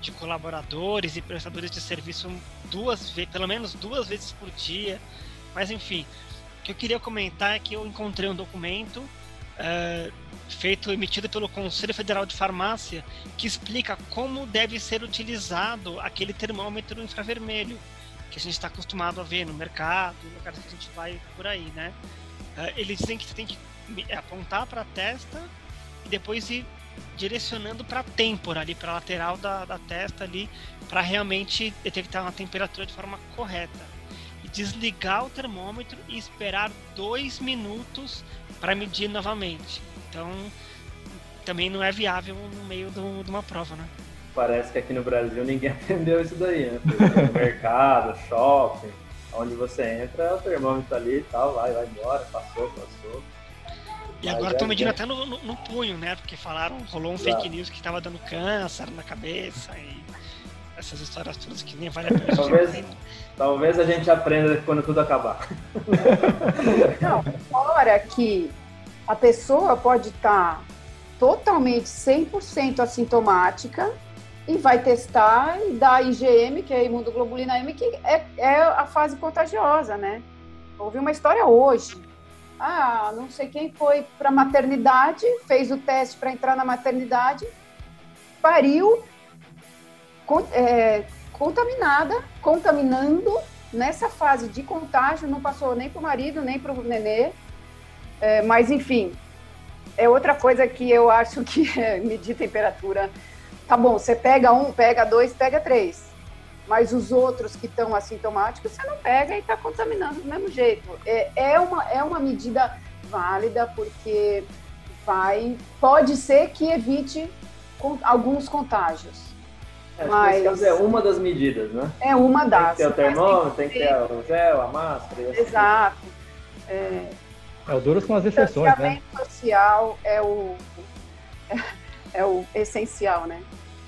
de colaboradores e prestadores de serviço duas pelo menos duas vezes por dia. Mas enfim, o que eu queria comentar é que eu encontrei um documento é, feito emitido pelo Conselho Federal de Farmácia que explica como deve ser utilizado aquele termômetro infravermelho que a gente está acostumado a ver no mercado, no lugares que a gente vai por aí, né? É, eles dizem que você tem que apontar para a testa e depois ir direcionando para a têmpora ali, para a lateral da, da testa ali, para realmente detectar uma temperatura de forma correta desligar o termômetro e esperar dois minutos para medir novamente. Então, também não é viável no meio do, de uma prova, né? Parece que aqui no Brasil ninguém aprendeu isso daí, né? Mercado, shopping, onde você entra, o termômetro ali e tal, vai, vai embora, passou, passou. E agora estão é medindo até no, no, no, punho, né? Porque falaram, rolou um fake news que estava dando câncer na cabeça e essas histórias todas que nem vale a pena. Talvez, talvez a gente aprenda quando tudo acabar. Não, fora que a pessoa pode estar tá totalmente 100% assintomática e vai testar e dar IgM, que é a imunoglobulina M, que é, é a fase contagiosa, né? Ouvi uma história hoje. Ah, não sei quem foi para a maternidade, fez o teste para entrar na maternidade, pariu é, contaminada, contaminando nessa fase de contágio, não passou nem para o marido, nem para o nenê, é, mas enfim, é outra coisa que eu acho que é medir temperatura. Tá bom, você pega um, pega dois, pega três, mas os outros que estão assintomáticos você não pega e está contaminando do mesmo jeito. É, é, uma, é uma medida válida porque vai, pode ser que evite alguns contágios mas... caso é uma das medidas, né? É uma das. Tem que ter o termômetro, tem que ter o gel, a máscara. Assim. Exato. É, é o duro são as exceções, né? O social é o, é, é o essencial, né?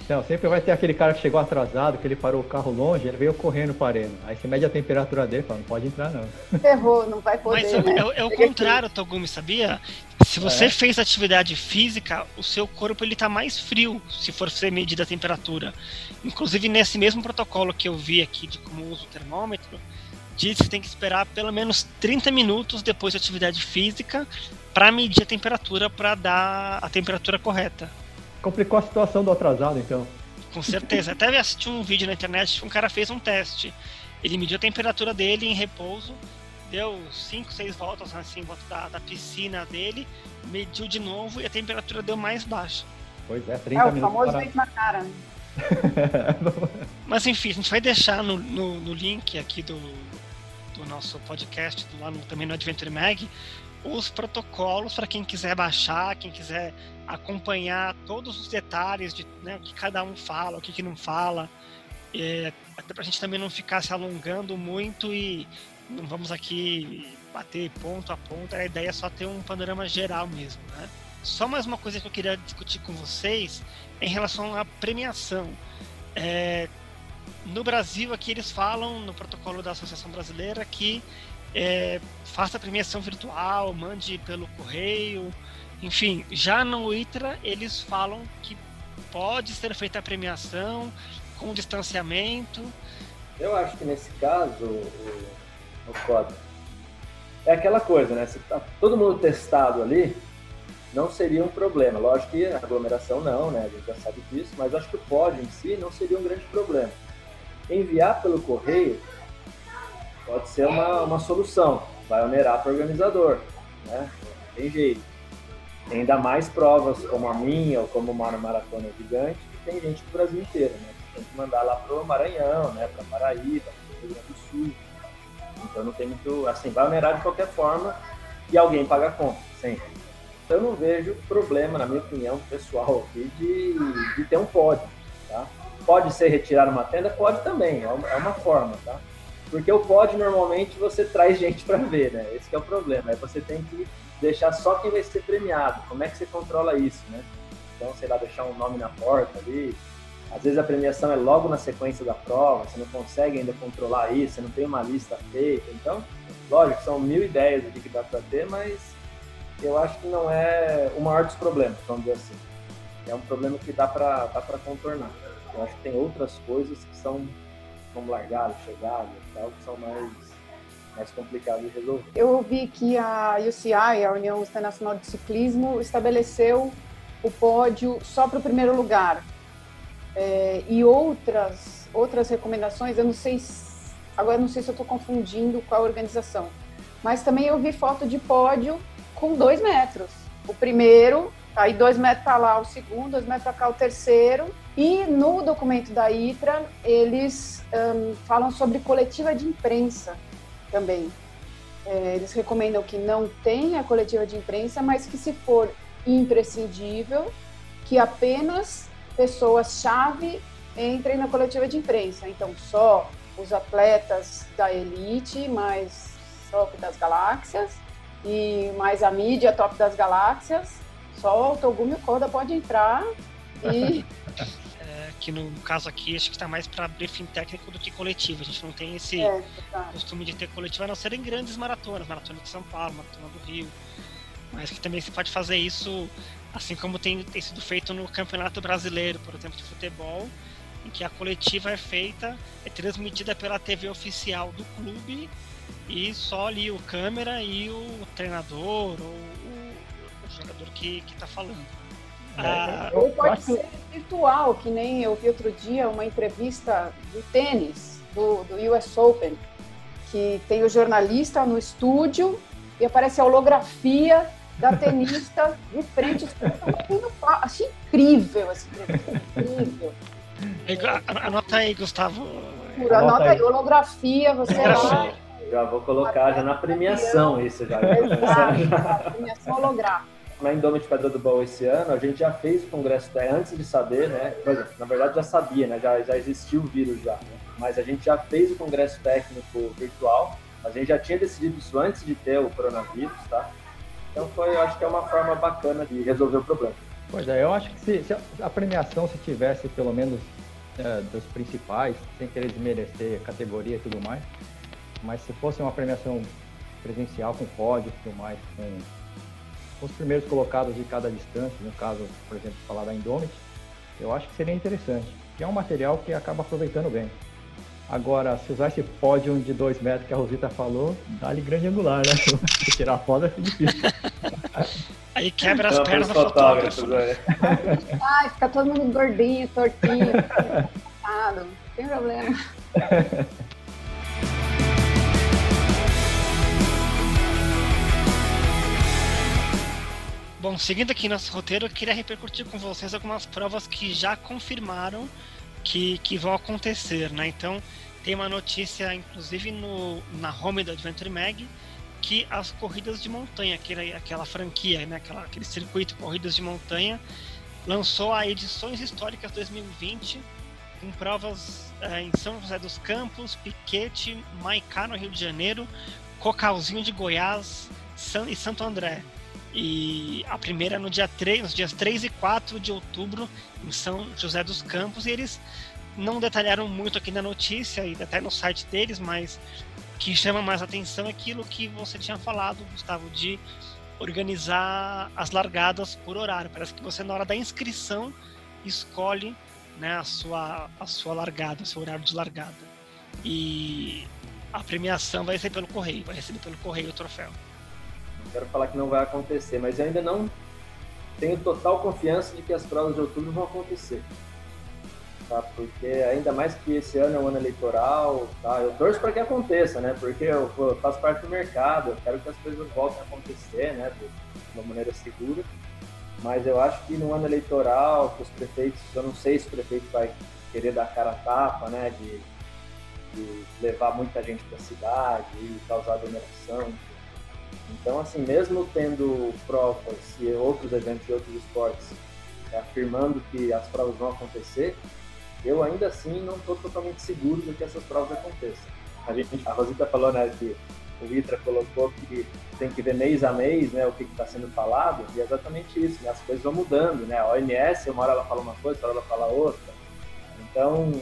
Não, sempre vai ter aquele cara que chegou atrasado, que ele parou o carro longe, ele veio correndo para a arena. Aí você mede a temperatura dele e fala, não pode entrar não. Ferrou, não vai poder. Mas né? é, é o contrário, Togumi, sabia? Se você É. fez atividade física, o seu corpo ele tá mais frio, se for ser medida a temperatura. Inclusive nesse mesmo protocolo que eu vi aqui de como usa o termômetro, diz que tem que esperar pelo menos 30 minutos depois da atividade física para medir a temperatura para dar a temperatura correta. Complicou a situação do atrasado, então. Com certeza. Até assisti um vídeo na internet que um cara fez um teste. Ele mediu a temperatura dele em repouso, deu 5, 6 voltas assim, em volta da, da piscina dele, mediu de novo e a temperatura deu mais baixa. Pois é, 30 É o minutos famoso vento na cara. né? Mas enfim, a gente vai deixar no, no, no link aqui do, do nosso podcast, do- lá no, também no Adventure Mag, os protocolos para quem quiser baixar, quem quiser acompanhar todos os detalhes de né, o que cada um fala, o que, que não fala. É, até para a gente também não ficar se alongando muito e não vamos aqui bater ponto a ponto. A ideia é só ter um panorama geral mesmo, né? Só mais uma coisa que eu queria discutir com vocês em relação à premiação. É, no Brasil, aqui eles falam no protocolo da Associação Brasileira que é, faça a premiação virtual, mande pelo correio, enfim. Já no ITRA, eles falam que pode ser feita a premiação com distanciamento. Eu acho que nesse caso, o, o é aquela coisa, né? Se tá todo mundo testado ali, não seria um problema. Lógico que a aglomeração não, né? A gente já sabe disso, mas acho que o pódio em si não seria um grande problema. Enviar pelo correio pode ser uma, uma solução, vai onerar para o organizador, né? Não tem jeito. Ainda mais provas como a minha ou como uma maratona gigante, que tem gente do Brasil inteiro, né? Tem que mandar lá pro Maranhão, né? Para Paraíba, para Rio Grande do Sul. Então não tem muito, assim, vai onerar de qualquer forma e alguém paga a conta, sempre. Então eu não vejo problema, na minha opinião, pessoal aqui, de, de ter um pódio, tá? Pode ser retirar uma tenda? Pode também, é uma, é uma forma, tá? Porque o pódio, normalmente, você traz gente para ver, né? Esse é o problema. Aí você tem que deixar só quem vai ser premiado. Como é que você controla isso, né? Então, sei lá, deixar um nome na porta ali. Às vezes a premiação é logo na sequência da prova, você não consegue ainda controlar isso, você não tem uma lista feita. Então, lógico, são mil ideias aqui que dá para ter, mas eu acho que não é o maior dos problemas, vamos dizer assim. É um problema que dá para dá pra contornar. Eu acho que tem outras coisas que são, como largada, chegada e tal, que são mais, mais complicadas de resolver. Eu ouvi que a UCI, a União Internacional de Ciclismo, estabeleceu o pódio só para o primeiro lugar. É, e outras, outras recomendações, eu não sei, se, agora não sei se eu estou confundindo com a organização, mas também eu vi foto de pódio com dois metros. O primeiro, aí dois metros para lá o segundo, dois metros para cá o terceiro. E no documento da ITRA, eles hum, falam sobre coletiva de imprensa também. É, eles recomendam que não tenha coletiva de imprensa, mas que se for imprescindível, que apenas pessoas-chave entrem na coletiva de imprensa. Então, só os atletas da elite, mais top das galáxias, e mais a mídia top das galáxias, só o Togumi Koda pode entrar e que no caso aqui, acho que está mais para briefing técnico do que coletivo. A gente não tem esse é, tá. costume de ter coletivo, a não ser em grandes maratonas, maratona de São Paulo, maratona do Rio. Mas que também se pode fazer isso, assim como tem, tem sido feito no Campeonato Brasileiro, por exemplo, de futebol, em que a coletiva é feita, é transmitida pela TV oficial do clube e só ali o câmera e o treinador ou o, o jogador que, que tá falando. Ah, Ou pode ser virtual, que nem eu vi outro dia uma entrevista do tênis, do, do US Open, que tem o jornalista no estúdio e aparece a holografia da tenista de frente. Achei incrível essa entrevista, incrível. Anota aí, Gustavo. Anota Anota aí, aí. holografia, você Era lá, Já vou colocar já na premiação isso já. exato, premiação holográfica. Na Indômito Pedra do Baú esse ano, a gente já fez o congresso técnico antes de saber, né? Na verdade já sabia, né? Já, já existia o vírus já. né? Mas a gente já fez o congresso técnico virtual, a gente já tinha decidido isso antes de ter o coronavírus, tá? Então foi, eu acho que é uma forma bacana de resolver o problema. Pois é, eu acho que se, se a premiação se tivesse pelo menos é, dos principais, sem querer desmerecer categoria e tudo mais, mas se fosse uma premiação presencial com pódio e tudo mais, com, com os primeiros colocados de cada distância, no caso, por exemplo, falar da Indomit, eu acho que seria interessante. Que é um material que acaba aproveitando bem. Agora, se usar esse pódio de 2 metros que a Rosita falou, dá-lhe grande angular, né? tirar a foto é difícil. Aí quebra as pernas do fotógrafo. Né? Ai, fica todo mundo gordinho, tortinho, não tem problema. Bom, seguindo aqui nosso roteiro, eu queria repercutir com vocês algumas provas que já confirmaram que, que vão acontecer, né? Então, tem uma notícia, inclusive, no, na home do Adventure Mag, que as corridas de montanha, aquela, aquela franquia, né? aquela, aquele circuito corridas de montanha, lançou a edições históricas 2020 com provas é, em São José dos Campos, Piquete, Maicá no Rio de Janeiro, Cocalzinho de Goiás e Santo André. E a primeira no dia 3, nos dias 3 e 4 de outubro, em São José dos Campos, e eles não detalharam muito aqui na notícia e até no site deles, mas o que chama mais atenção é aquilo que você tinha falado, Gustavo, de organizar as largadas por horário. Parece que você, na hora da inscrição, escolhe né, a, sua, a sua largada, o seu horário de largada. E a premiação vai ser pelo correio, vai receber pelo correio o troféu quero falar que não vai acontecer, mas eu ainda não tenho total confiança de que as provas de outubro vão acontecer. Tá? Porque ainda mais que esse ano é um ano eleitoral, tá? Eu torço para que aconteça, né? Porque eu, faço parte do mercado, eu quero que as coisas voltem a acontecer, né? De uma maneira segura. Mas eu acho que no ano eleitoral, que os prefeitos, eu não sei se o prefeito vai querer dar cara a tapa, né? De, de levar muita gente para a cidade e causar aglomeração, então, assim, mesmo tendo provas e outros eventos de outros esportes afirmando que as provas vão acontecer, eu ainda assim não estou totalmente seguro de que essas provas aconteçam. A, gente, a Rosita falou né, que o Vitra colocou que tem que ver mês a mês né, o que está sendo falado, e é exatamente isso, né, as coisas vão mudando. Né? A OMS, uma hora ela fala uma coisa, outra hora ela fala outra. Então,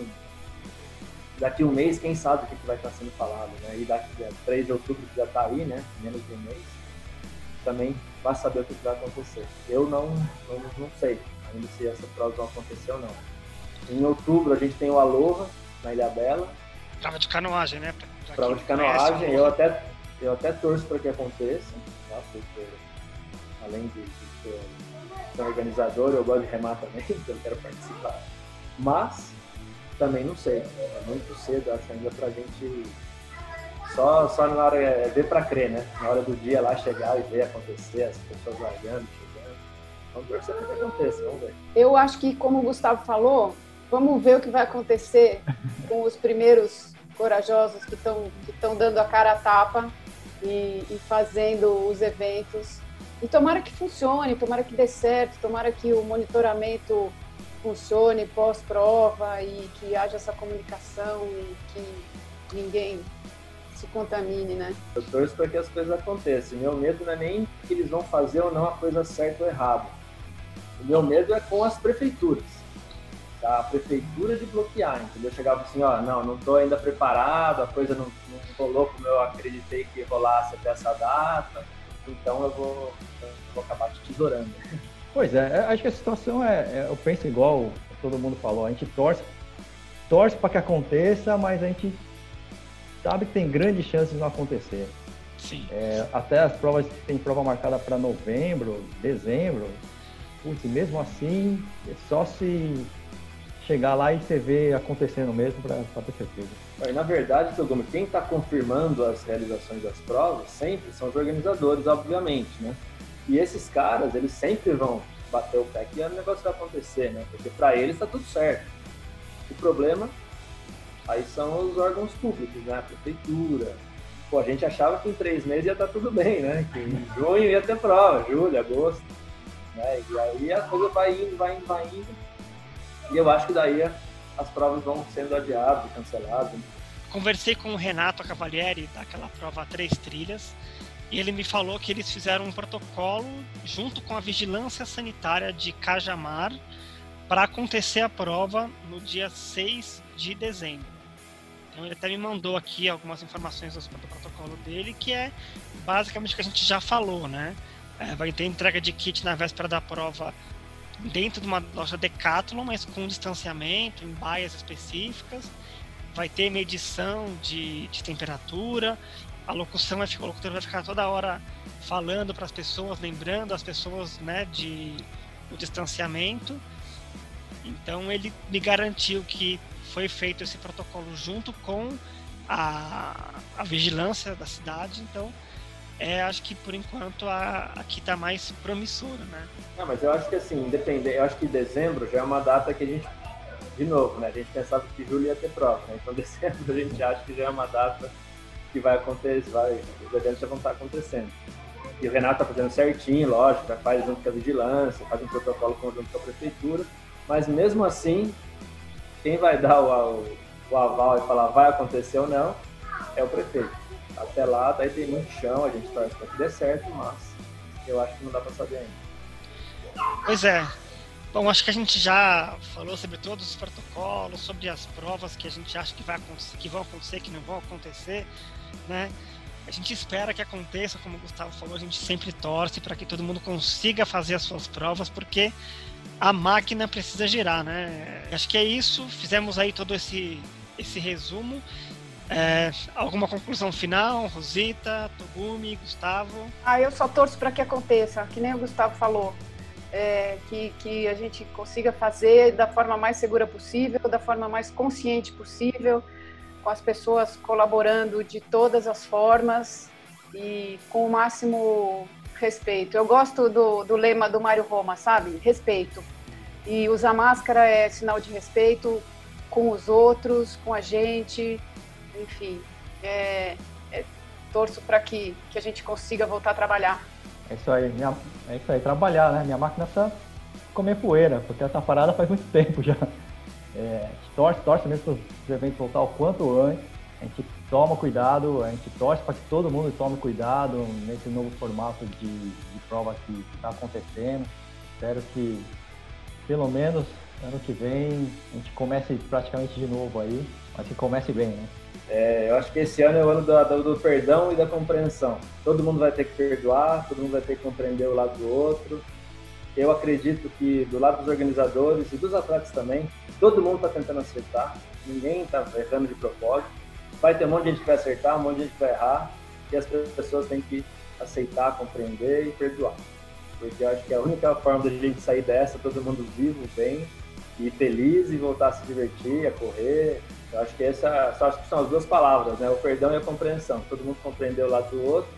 daqui um mês, quem sabe o que, vai estar sendo falado, né? E daqui a 3 de outubro, que já está aí, né? Menos de um mês, também vai saber o que, vai acontecer. Eu não, não, não sei ainda se essas provas vão acontecer ou não. Em outubro, a gente tem o Aloha, na Ilha Bela. Prova de canoagem, né? Pra Prova de canoagem, eu até, eu até torço para que aconteça, tá? Porque além de, de ser organizador, eu gosto de remar também, então eu quero participar. Mas também não sei. É muito cedo, acho ainda pra gente. Só, só na hora é ver pra crer, né? Na hora do dia lá chegar e ver acontecer, as pessoas largando, chegando. Vamos torcer que aconteça, vamos ver. Eu acho que, como o Gustavo falou, vamos ver o que vai acontecer com os primeiros corajosos que estão que dando a cara a tapa e, e fazendo os eventos. E tomara que funcione, tomara que dê certo, tomara que o monitoramento funcione pós-prova e que haja essa comunicação e que ninguém se contamine, né? Eu torço para que as coisas aconteçam. Meu medo não é nem que eles vão fazer ou não a coisa certa ou errada. O meu medo é com as prefeituras. Tá? A prefeitura de bloquear, entendeu? Chegava assim, ó, não, não estou ainda preparado, a coisa não, não rolou como eu acreditei que rolasse até essa data, então eu vou, eu vou acabar te tesourando. Pois é, é, acho que a situação é, é eu penso igual todo mundo falou, a gente torce, torce para que aconteça, mas a gente sabe que tem grandes chances de não acontecer. Sim. É, até as provas, tem prova marcada para novembro, dezembro, putz, mesmo assim, é só se chegar lá e você ver acontecendo mesmo para ter certeza. Na verdade, Togumi, quem está confirmando as realizações das provas sempre são os organizadores, obviamente, né? E esses caras, eles sempre vão bater o pé que o negócio vai acontecer, né? Porque para eles tá tudo certo. O problema aí são os órgãos públicos, né? A prefeitura. Pô, a gente achava que em três meses ia estar tá tudo bem, né? Que em junho ia ter prova, julho, agosto. Né? E aí a coisa vai indo, vai indo, vai indo. E eu acho que daí as provas vão sendo adiadas, canceladas. Conversei com o Renato Cavalieri daquela prova Três Trilhas E ele me falou que eles fizeram um protocolo junto com a vigilância sanitária de Cajamar para acontecer a prova no dia 6 de dezembro. Então ele até me mandou aqui algumas informações do protocolo dele, que é basicamente o que a gente já falou, né? É, vai ter entrega de kit na véspera da prova dentro de uma loja Decathlon, mas com distanciamento, em baias específicas. Vai ter medição de, de temperatura. A locução vai ficar, o locutor vai ficar toda hora falando para as pessoas, lembrando as pessoas né, de o distanciamento. Então ele me garantiu que foi feito esse protocolo junto com a, a vigilância da cidade. Então é, acho que por enquanto a, aqui está mais promissora, né? Não, mas eu acho que assim, independente, eu acho que dezembro já é uma data que a gente, de novo, né? A gente pensava que julho ia ter prova, né? Então dezembro a gente acha que já é uma data que vai acontecer, vai, os eventos já vão estar acontecendo. E o Renato está fazendo certinho, lógico, faz junto com a vigilância, faz um protocolo conjunto com a prefeitura, mas mesmo assim, quem vai dar o, o, o aval e falar vai acontecer ou não é o prefeito. Até lá, daí tem muito chão, a gente torce para que dê certo, mas eu acho que não dá para saber ainda. Pois é. Bom, acho que a gente já falou sobre todos os protocolos, sobre as provas que a gente acha que, vai que vão acontecer, que não vão acontecer, né? A gente espera que aconteça, como o Gustavo falou, a gente sempre torce para que todo mundo consiga fazer as suas provas, porque a máquina precisa girar, né? Acho que é isso. Fizemos aí todo esse, esse resumo é, alguma conclusão final, Rosita, Togumi, Gustavo? Ah, eu só torço para que aconteça, que nem o Gustavo falou. É, que, que a gente consiga fazer da forma mais segura possível, da forma mais consciente possível, com as pessoas colaborando de todas as formas e com o máximo respeito. Eu gosto do, do lema do Mário Roma, sabe? Respeito. E usar máscara é sinal de respeito com os outros, com a gente, enfim, é, é, torço para que, que a gente consiga voltar a trabalhar. É isso aí, minha, é isso aí, trabalhar, né? Minha máquina precisa comer poeira, porque essa parada faz muito tempo já. É, torce, torce mesmo para os eventos voltar o quanto antes. A gente toma cuidado, a gente torce para que todo mundo tome cuidado nesse novo formato de, de prova que está acontecendo. Espero que pelo menos ano que vem a gente comece praticamente de novo aí, mas que comece bem, né? É, eu acho que esse ano é o ano do, do, perdão e da compreensão. Todo mundo vai ter que perdoar, todo mundo vai ter que compreender o lado do outro. Eu acredito que do lado dos organizadores e dos atletas também, todo mundo está tentando acertar, ninguém está errando de propósito. Vai ter um monte de gente que vai acertar, um monte de gente que vai errar, e as pessoas têm que aceitar, compreender e perdoar. Porque eu acho que é a única forma da gente sair dessa, todo mundo vivo, bem e feliz e voltar a se divertir, a correr, eu acho que essa só acho que são as duas palavras, né? O perdão e a compreensão. Todo mundo compreender o lado do outro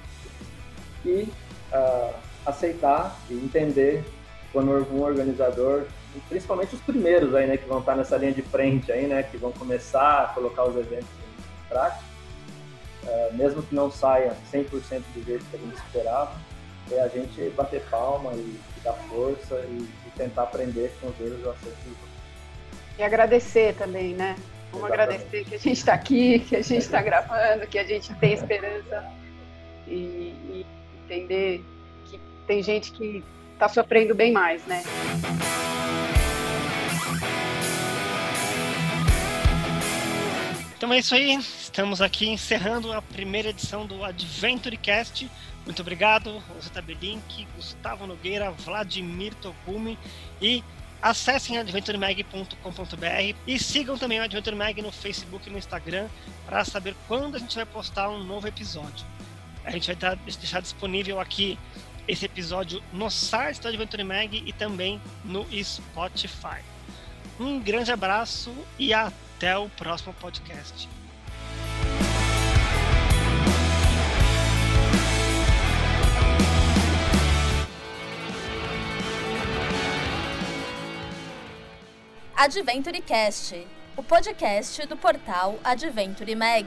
e uh, aceitar e entender quando um organizador, principalmente os primeiros aí, né, que vão estar nessa linha de frente aí, né, que vão começar a colocar os eventos em prática, uh, mesmo que não saia 100% do jeito que a gente esperava, é a gente bater palma e, e dar força e, tentar aprender com os erros e acertos. E agradecer também, né? Vamos agradecer que a gente está aqui, que a gente está gravando, que a gente tem esperança e, e, entender que tem gente que está sofrendo bem mais, né? Então é isso aí, estamos aqui encerrando a primeira edição do Adventure Cast. Muito obrigado, Rosita Belink, Gustavo Nogueira, Vladimir Togumi e Acessem adventuremag.com.br e sigam também o Adventure Mag no Facebook e no Instagram para saber quando a gente vai postar um novo episódio. A gente vai deixar disponível aqui esse episódio no site do Adventure Mag e também no Spotify. Um grande abraço e até o próximo podcast. Adventure Cast, o podcast do portal Adventure Mag.